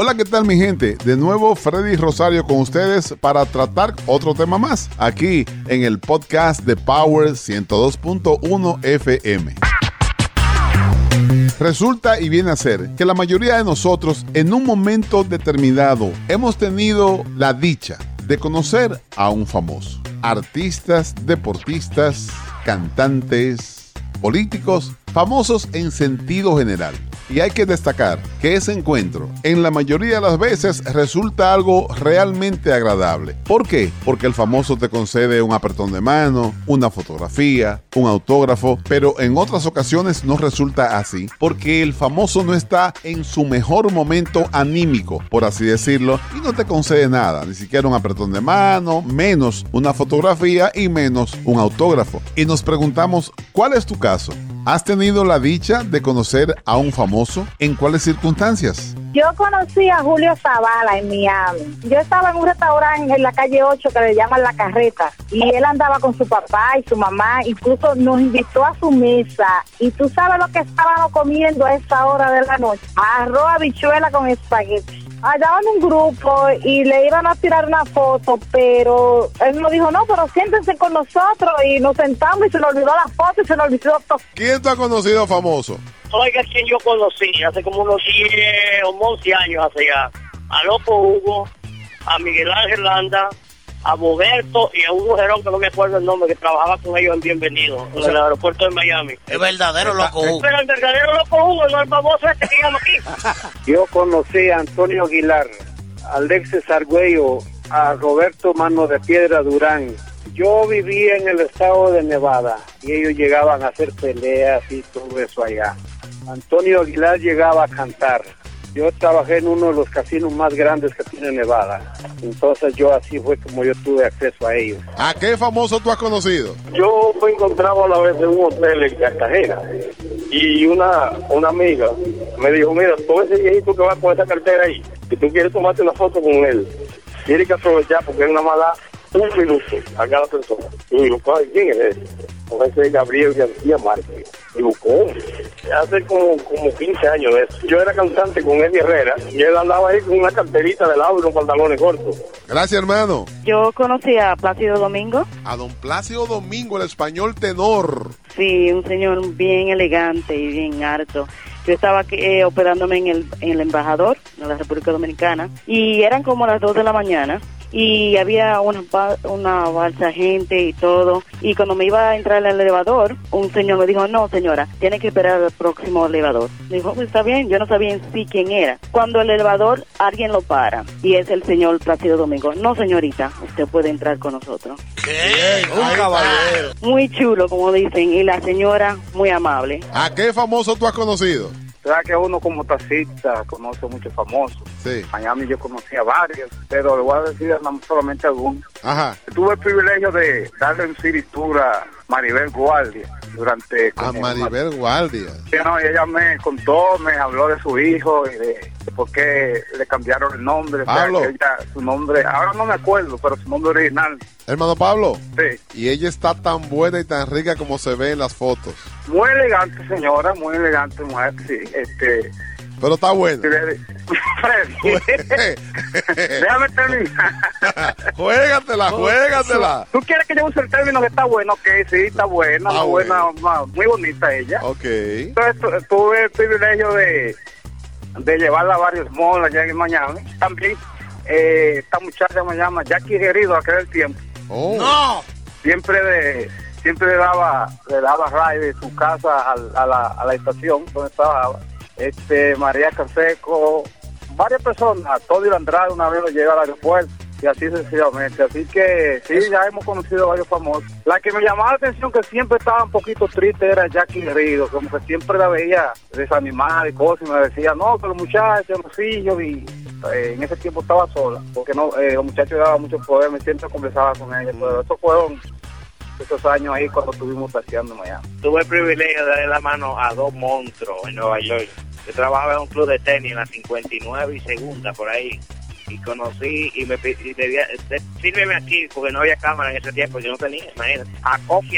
Hola, ¿qué tal mi gente? De nuevo Freddy Rosario con ustedes para tratar otro tema más aquí en el podcast de Power 102.1 FM. Resulta y viene a ser que la mayoría de nosotros en un momento determinado hemos tenido la dicha de conocer a un famoso. Artistas, deportistas, cantantes, políticos, famosos en sentido general. Y hay que destacar que ese encuentro en la mayoría de las veces resulta algo realmente agradable. ¿Por qué? Porque el famoso te concede un apretón de mano, una fotografía, un autógrafo, pero en otras ocasiones no resulta así, porque el famoso no está en su mejor momento anímico, por así decirlo, y no te concede nada, ni siquiera un apretón de mano, menos una fotografía y menos un autógrafo. Y nos preguntamos, ¿cuál es tu caso? ¿Has tenido la dicha de conocer a un famoso? ¿En cuáles circunstancias? Yo conocí a Julio Zavala en Miami. Yo estaba en un restaurante en la calle 8 que le llaman La Carreta y él andaba con su papá y su mamá, incluso nos invitó a su mesa y tú sabes lo que estábamos comiendo a esa hora de la noche. Arroz, habichuela con espagueti allá en un grupo y le iban a tirar una foto, pero él nos dijo, no, pero siéntense con nosotros y nos sentamos y se nos olvidó la foto y se nos olvidó todo. ¿Quién te ha conocido famoso? Oiga, quien yo conocí hace como unos 10 o 11 años hace ya. A Loco Hugo, a Miguel Ángel Landa, a Boberto y a Hugo Gerón, que no me acuerdo el nombre, que trabajaba con ellos en Bienvenido, en el aeropuerto de Miami. El verdadero Loco Hugo. Pero el verdadero Loco Hugo, no el famoso este que llama aquí. Yo conocí a Antonio Aguilar, a Alexis Argüello, a Roberto Mano de Piedra Durán. Yo vivía en el estado de Nevada y ellos llegaban a hacer peleas y todo eso allá. Antonio Aguilar llegaba a cantar. Yo trabajé en uno de los casinos más grandes que tiene Nevada. Entonces yo así fue como yo tuve acceso a ellos. ¿A qué famoso tú has conocido? Yo fui encontrado a la vez en un hotel en Cartagena y una, una amiga me dijo, mira, todo ese viejito que va con esa cartera ahí, que tú quieres tomarte una foto con él, tienes que aprovechar porque es una mala un minuto a cada persona. Y digo, ¿quién es ese? Pues ese es Gabriel García Márquez. Digo, ¿cómo? Hace como, como 15 años eso. Yo era cantante con Eddie Herrera y él andaba ahí con una carterita de lado y unos pantalones cortos. Gracias, hermano. Yo conocí a Plácido Domingo. A don Plácido Domingo, el español tenor. Sí, un señor bien elegante y bien harto. Yo estaba eh, operándome en el, en el embajador de la República Dominicana y eran como las 2 de la mañana y había una, una balsa gente y todo. Y cuando me iba a entrar al elevador, un señor me dijo, no señora, tiene que esperar al próximo elevador. Me dijo, pues está bien, yo no sabía en sí quién era. Cuando el elevador, alguien lo para y es el señor Plácido Domingo. No señorita, usted puede entrar con nosotros. ¿Qué? Un caballero. Muy chulo, como dicen, y la señora muy amable. ¿A qué famoso tú has conocido? ¿Verdad que uno como taxista conoce muchos famosos? Sí. Miami yo conocí a varios, pero le voy a decir solamente algunos. Ajá. Tuve el privilegio de darle en ciritura a Maribel Guardia durante... A Maribel Guardia. Sí, no, y ella me contó, me habló de su hijo y de por qué le cambiaron el nombre. o sea, Pablo. ella- su nombre, ahora no me acuerdo, pero su nombre original, Hermano Pablo. sí. Y ella está tan buena y tan rica como se ve en las fotos. Muy elegante señora, muy elegante mujer, sí. Este, Pero está buena. Freddy, déjame terminar. juégatela, juégatela. ¿Tú quieres que yo use el término que está bueno? Que sí, está buena, Ah, muy buena, ma- muy bonita ella. Ok. Entonces tu- tuve el privilegio de, de llevarla a varios malls allá en Miami. También eh, esta muchacha me llama Jackie Querido a aquel tiempo. Oh. No. Siempre de siempre le daba le daba ride de su casa a, la, a la estación donde estaba este María Canseco, varias personas, Tony Andrade una vez lo lleva al aeropuerto y así sucesivamente. Así que sí, ya hemos conocido varios famosos. La que me llamaba la atención que siempre estaba un poquito triste era Jackie Querido, como que siempre la veía desanimada y cosas y me decía, no, que los muchachos, los hijos y eh, en ese tiempo estaba sola, porque no eh, los muchachos daban muchos problemas y siempre conversaba con ella, pero eso fueron esos años ahí cuando estuvimos taseando en Miami. Tuve el privilegio de darle la mano a dos monstruos en Nueva York. Yo trabajaba en un club de tenis en la 59 y segunda, por ahí. Y conocí y me pedí, debía, de- sírveme aquí, porque no había cámara en ese tiempo, yo no tenía, imagínate. A Kofi.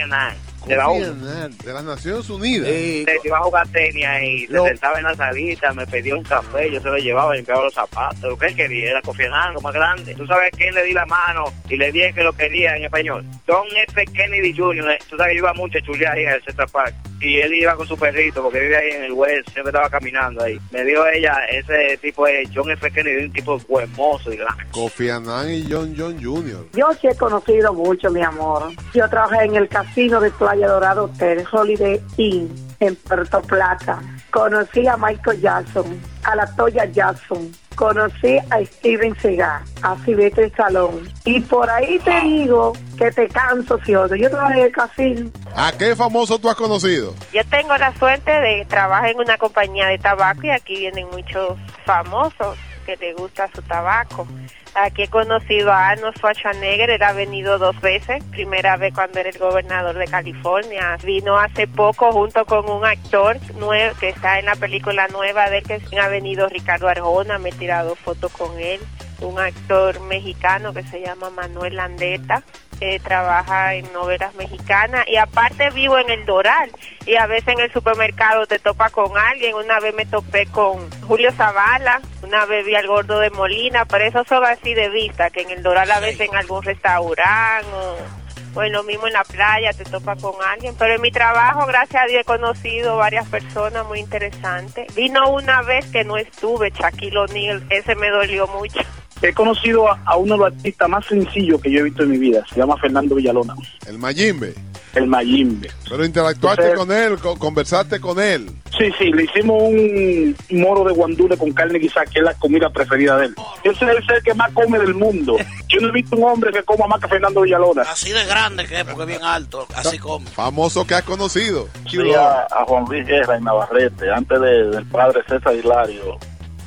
De la de las Naciones Unidas. Sí, que iba a jugar tenis y se sentaba en la salita, me pedía un café, yo se lo llevaba, limpiaba los zapatos, lo que él quería, era lo más grande. ¿Tú sabes quién le di la mano y le dije que lo quería en español? John F. Kennedy Jr., tú sabes que yo iba mucho a chulear ahí en el Central Park. Y él iba con su perrito, porque vive ahí en el West, siempre estaba caminando ahí. Me dio ella, ese tipo de John F. Kennedy, un tipo hermoso y grande. Kofi Annan y John John Jr. Yo sí he conocido mucho, mi amor. Yo trabajé en el casino de Playa Dorado Hotel, Holiday Inn, en Puerto Plata. Conocí a Michael Jackson, a la Toya Jackson. Conocí a Steven Seagal, a Silvestre Salón. Y por ahí te digo que te canso, si odio. Yo trabajé en el casino. ¿A qué famoso tú has conocido? Yo tengo la suerte de trabajar en una compañía de tabaco y aquí vienen muchos famosos que les gusta su tabaco. Aquí he conocido a Arnold Schwarzenegger, él ha venido dos veces. Primera vez cuando era el gobernador de California. Vino hace poco junto con un actor nuevo que está en la película nueva de que ha venido Ricardo Arjona, me he tirado fotos con él. Un actor mexicano que se llama Manuel Landeta que trabaja en novelas mexicanas y aparte vivo en el Doral y a veces en el supermercado te topa con alguien. Una vez me topé con Julio Zavala, una vez vi al gordo de Molina, pero eso son así de vista, que en el Doral a veces en algún restaurante o, o en lo mismo en la playa te topa con alguien. Pero en mi trabajo, gracias a Dios, he conocido varias personas muy interesantes. Vino una vez que no estuve, Shaquille O'Neal, ese me dolió mucho. He conocido a, a uno de los artistas más sencillos que yo he visto en mi vida. Se llama Fernando Villalona, El Mayimbe. el Mayimbe. Pero interactuaste con él, co- conversaste con él. Sí, sí, le hicimos un moro de guandule con carne guisada, que es la comida preferida de él. Ese es el ser que más come del mundo. Yo no he visto un hombre que coma más que Fernando Villalona. Así de grande que es, porque es bien alto. Así como. Famoso que has conocido. A, a Juan Luis Guerra en Navarrete, antes de- del padre César Hilario,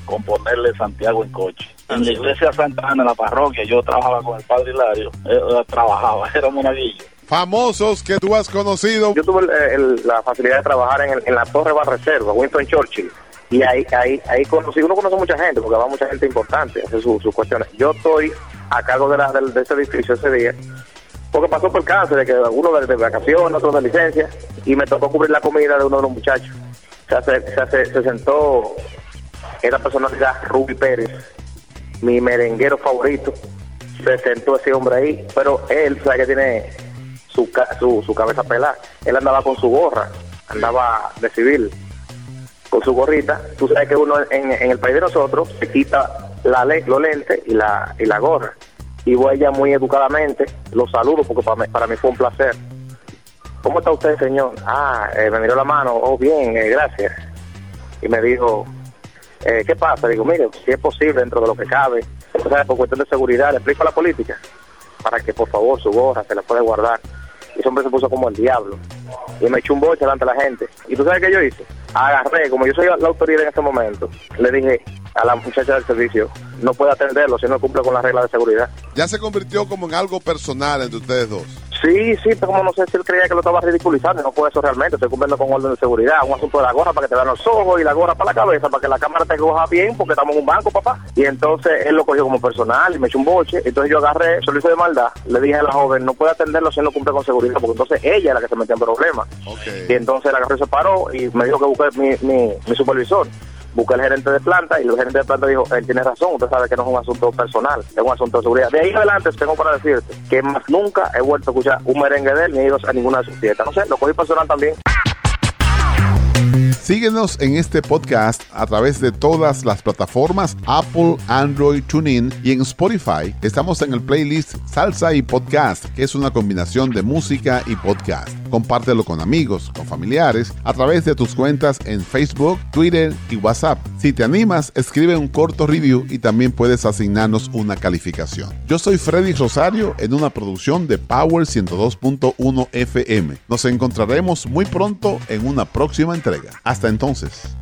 componerle Santiago en coche. En la iglesia Santa Ana, en la parroquia, yo trabajaba con el padre Hilario, eh, eh, trabajaba, era monaguillo. Famosos que tú has conocido. Yo tuve el- el- la facilidad de trabajar en, el- en la Torre Bar Reserva, Winston Churchill. Y ahí, ahí, ahí conocí, uno conoce mucha gente, porque va mucha gente importante, hace sus sus cuestiones. Yo estoy a cargo de, la, del- de ese edificio ese día, porque pasó por cáncer, de que uno de, de vacaciones, otro de licencia, y me tocó cubrir la comida de uno de los muchachos. Se, hace- se, hace- se sentó esa personalidad, Ruby Pérez, mi merenguero favorito. Se sentó ese hombre ahí, pero él, sabe que tiene su, su, cabeza pelada. Él andaba con su gorra, andaba de civil, con su gorrita. Tú sabes que uno en, el país de nosotros se quita la los lentes y la, y la gorra. Y voy allá muy educadamente, lo saludo porque para mí, para mí fue un placer. ¿Cómo está usted, señor? Ah, eh, me miró la mano, oh, bien, eh, gracias. Y me dijo, eh, ¿qué pasa? Digo, mire, si es posible dentro de lo que cabe, o por cuestión de seguridad, le explico la política, para que por favor su gorra se la pueda guardar. Y ese hombre se puso como el diablo. Y me echó un boche delante de la gente. ¿Y tú sabes qué yo hice? Agarré, como yo soy la autoridad en ese momento, le dije a la muchacha del servicio, no puede atenderlo si no cumple con las reglas de seguridad. Ya se convirtió como en algo personal entre ustedes dos. Sí, sí, pero como no sé si él creía que lo estaba ridiculizando, no fue eso realmente, estoy cumpliendo con orden de seguridad, un asunto de la gorra para que te vean los ojos y la gorra para la cabeza, para que la cámara te coja bien, porque estamos en un banco, papá. Y entonces él lo cogió como personal y me echó un boche, entonces yo agarré, se lo hice de maldad, le dije a la joven, no puede atenderlo si él no cumple con seguridad, porque entonces ella es la que se metía en problemas. Y entonces la agarró y se paró y me dijo que busque mi, mi, mi supervisor. Busqué el gerente de planta y el gerente de planta dijo, él tiene razón, usted sabe que no es un asunto personal, es un asunto de seguridad. De ahí adelante tengo para decirte que más nunca he vuelto a escuchar un merengue de él ni ido a ninguna de sus fiestas. No sé, lo cogí personal también. Síguenos en este podcast a través de todas las plataformas Apple, Android, TuneIn y en Spotify. Estamos en el playlist Salsa y Podcast, que es una combinación de música y podcast. Compártelo con amigos, con familiares, a través de tus cuentas en Facebook, Twitter y WhatsApp. Si te animas, escribe un corto review y también puedes asignarnos una calificación. Yo soy Freddy Rosario en una producción de Power 102.1 FM. Nos encontraremos muy pronto en una próxima entrega. Hasta entonces.